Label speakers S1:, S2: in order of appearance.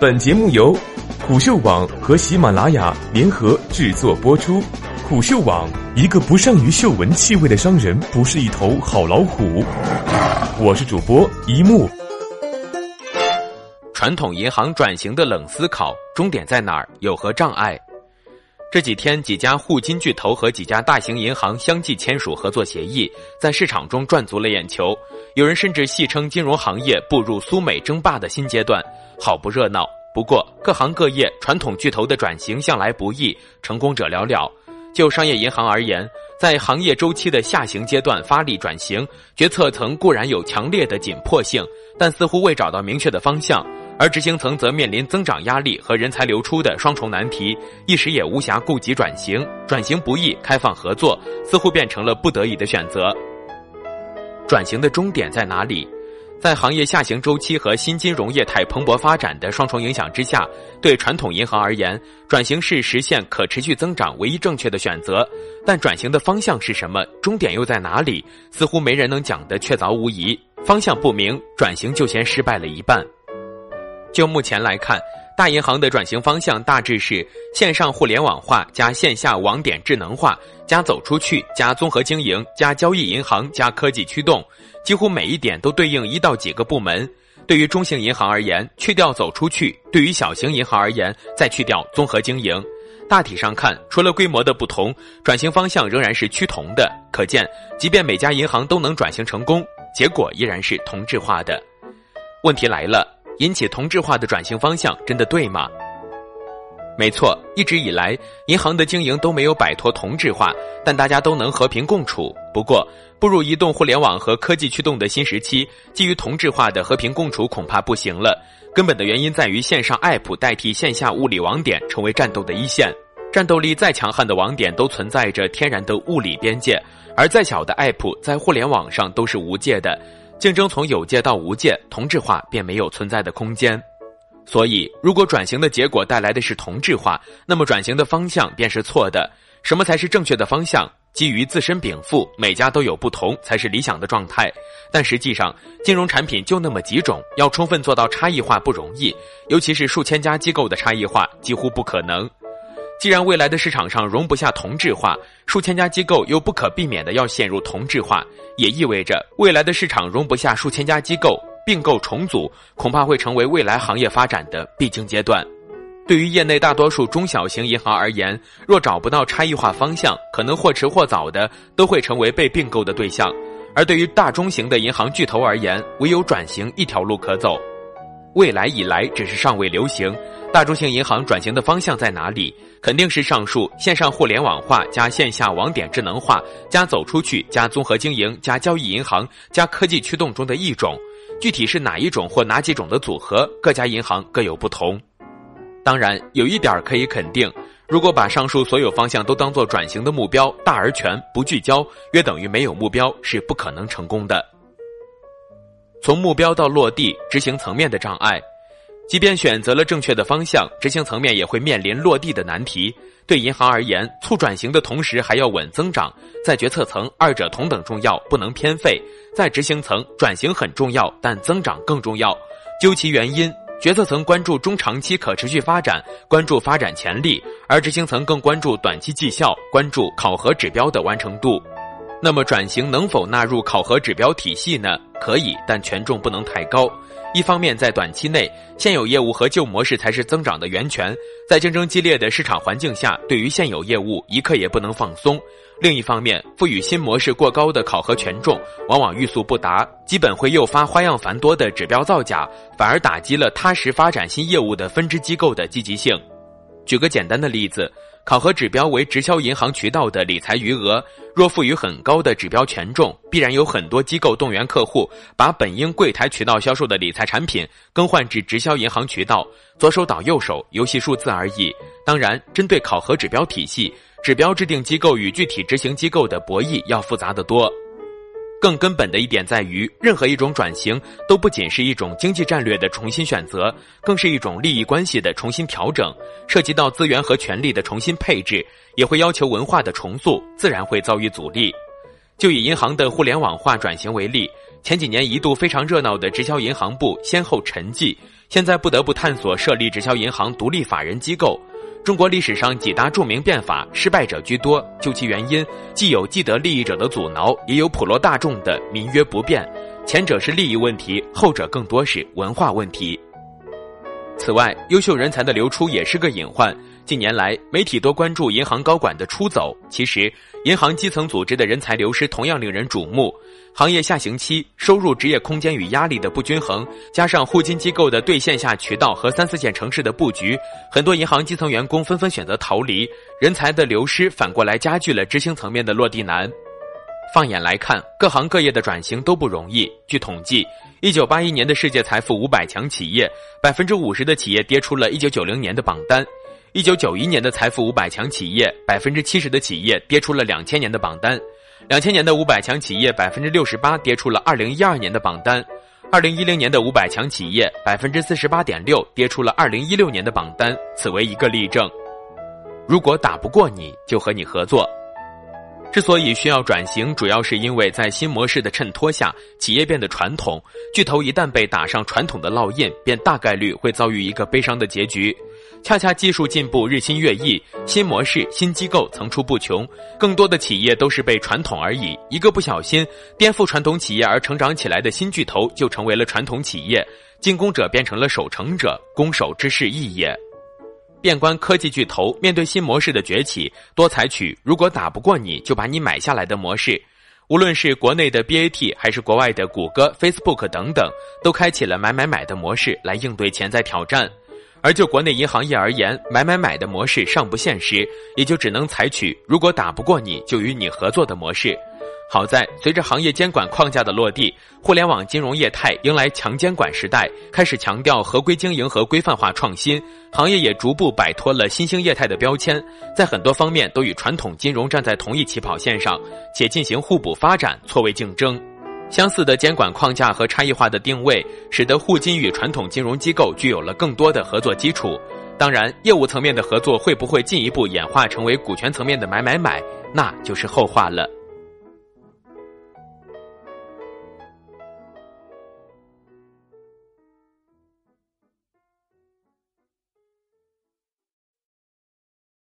S1: 本节目由虎嗅网和喜马拉雅联合制作播出。虎嗅网：一个不善于嗅闻气味的商人，不是一头好老虎。我是主播一木。
S2: 传统银行转型的冷思考，终点在哪儿？有何障碍？这几天，几家互金巨头和几家大型银行相继签署合作协议，在市场中赚足了眼球。有人甚至戏称金融行业步入苏美争霸的新阶段，好不热闹。不过，各行各业传统巨头的转型向来不易，成功者寥寥。就商业银行而言，在行业周期的下行阶段发力转型，决策层固然有强烈的紧迫性，但似乎未找到明确的方向。而执行层则面临增长压力和人才流出的双重难题，一时也无暇顾及转型。转型不易，开放合作似乎变成了不得已的选择。转型的终点在哪里？在行业下行周期和新金融业态蓬勃发展的双重影响之下，对传统银行而言，转型是实现可持续增长唯一正确的选择。但转型的方向是什么？终点又在哪里？似乎没人能讲得确凿无疑。方向不明，转型就先失败了一半。就目前来看，大银行的转型方向大致是线上互联网化加线下网点智能化加走出去加综合经营加交易银行加科技驱动，几乎每一点都对应一到几个部门。对于中型银行而言，去掉走出去；对于小型银行而言，再去掉综合经营。大体上看，除了规模的不同，转型方向仍然是趋同的。可见，即便每家银行都能转型成功，结果依然是同质化的。问题来了。引起同质化的转型方向真的对吗？没错，一直以来银行的经营都没有摆脱同质化，但大家都能和平共处。不过，步入移动互联网和科技驱动的新时期，基于同质化的和平共处恐怕不行了。根本的原因在于线上 App 代替线下物理网点成为战斗的一线，战斗力再强悍的网点都存在着天然的物理边界，而再小的 App 在互联网上都是无界的。竞争从有界到无界，同质化便没有存在的空间。所以，如果转型的结果带来的是同质化，那么转型的方向便是错的。什么才是正确的方向？基于自身禀赋，每家都有不同，才是理想的状态。但实际上，金融产品就那么几种，要充分做到差异化不容易，尤其是数千家机构的差异化几乎不可能。既然未来的市场上容不下同质化，数千家机构又不可避免的要陷入同质化，也意味着未来的市场容不下数千家机构并购重组，恐怕会成为未来行业发展的必经阶段。对于业内大多数中小型银行而言，若找不到差异化方向，可能或迟或早的都会成为被并购的对象；而对于大中型的银行巨头而言，唯有转型一条路可走。未来以来只是尚未流行，大中型银行转型的方向在哪里？肯定是上述线上互联网化加线下网点智能化加走出去加综合经营加交易银行加科技驱动中的一种，具体是哪一种或哪几种的组合，各家银行各有不同。当然，有一点可以肯定，如果把上述所有方向都当做转型的目标，大而全不聚焦，约等于没有目标，是不可能成功的。从目标到落地，执行层面的障碍。即便选择了正确的方向，执行层面也会面临落地的难题。对银行而言，促转型的同时还要稳增长，在决策层二者同等重要，不能偏废；在执行层，转型很重要，但增长更重要。究其原因，决策层关注中长期可持续发展，关注发展潜力，而执行层更关注短期绩效，关注考核指标的完成度。那么，转型能否纳入考核指标体系呢？可以，但权重不能太高。一方面，在短期内，现有业务和旧模式才是增长的源泉。在竞争激烈的市场环境下，对于现有业务一刻也不能放松。另一方面，赋予新模式过高的考核权重，往往欲速不达，基本会诱发花样繁多的指标造假，反而打击了踏实发展新业务的分支机构的积极性。举个简单的例子。考核指标为直销银行渠道的理财余额，若赋予很高的指标权重，必然有很多机构动员客户把本应柜台渠道销售的理财产品更换至直销银行渠道。左手倒右手，游戏数字而已。当然，针对考核指标体系，指标制定机构与具体执行机构的博弈要复杂得多。更根本的一点在于，任何一种转型都不仅是一种经济战略的重新选择，更是一种利益关系的重新调整，涉及到资源和权力的重新配置，也会要求文化的重塑，自然会遭遇阻力。就以银行的互联网化转型为例，前几年一度非常热闹的直销银行部先后沉寂，现在不得不探索设立直销银行独立法人机构。中国历史上几大著名变法，失败者居多。究其原因，既有既得利益者的阻挠，也有普罗大众的民约不变。前者是利益问题，后者更多是文化问题。此外，优秀人才的流出也是个隐患。近年来，媒体多关注银行高管的出走，其实银行基层组织的人才流失同样令人瞩目。行业下行期，收入、职业空间与压力的不均衡，加上互金机构的对线下渠道和三四线城市的布局，很多银行基层员工纷纷选择逃离，人才的流失反过来加剧了执行层面的落地难。放眼来看，各行各业的转型都不容易。据统计，一九八一年的世界财富五百强企业，百分之五十的企业跌出了一九九零年的榜单。一九九一年的财富五百强企业，百分之七十的企业跌出了两千年的榜单；两千年的五百强企业，百分之六十八跌出了二零一二年的榜单；二零一零年的五百强企业，百分之四十八点六跌出了二零一六年的榜单。此为一个例证。如果打不过你，就和你合作。之所以需要转型，主要是因为在新模式的衬托下，企业变得传统。巨头一旦被打上传统的烙印，便大概率会遭遇一个悲伤的结局。恰恰技术进步日新月异，新模式、新机构层出不穷，更多的企业都是被传统而已。一个不小心，颠覆传统企业而成长起来的新巨头就成为了传统企业，进攻者变成了守城者，攻守之势异也。变关科技巨头面对新模式的崛起，多采取“如果打不过你就把你买下来的”模式。无论是国内的 BAT 还是国外的谷歌、Facebook 等等，都开启了“买买买”的模式来应对潜在挑战。而就国内银行业而言，买买买的模式尚不现实，也就只能采取“如果打不过你就与你合作”的模式。好在，随着行业监管框架的落地，互联网金融业态迎来强监管时代，开始强调合规经营和规范化创新，行业也逐步摆脱了新兴业态的标签，在很多方面都与传统金融站在同一起跑线上，且进行互补发展，错位竞争。相似的监管框架和差异化的定位，使得互金与传统金融机构具有了更多的合作基础。当然，业务层面的合作会不会进一步演化成为股权层面的买买买，那就是后话了。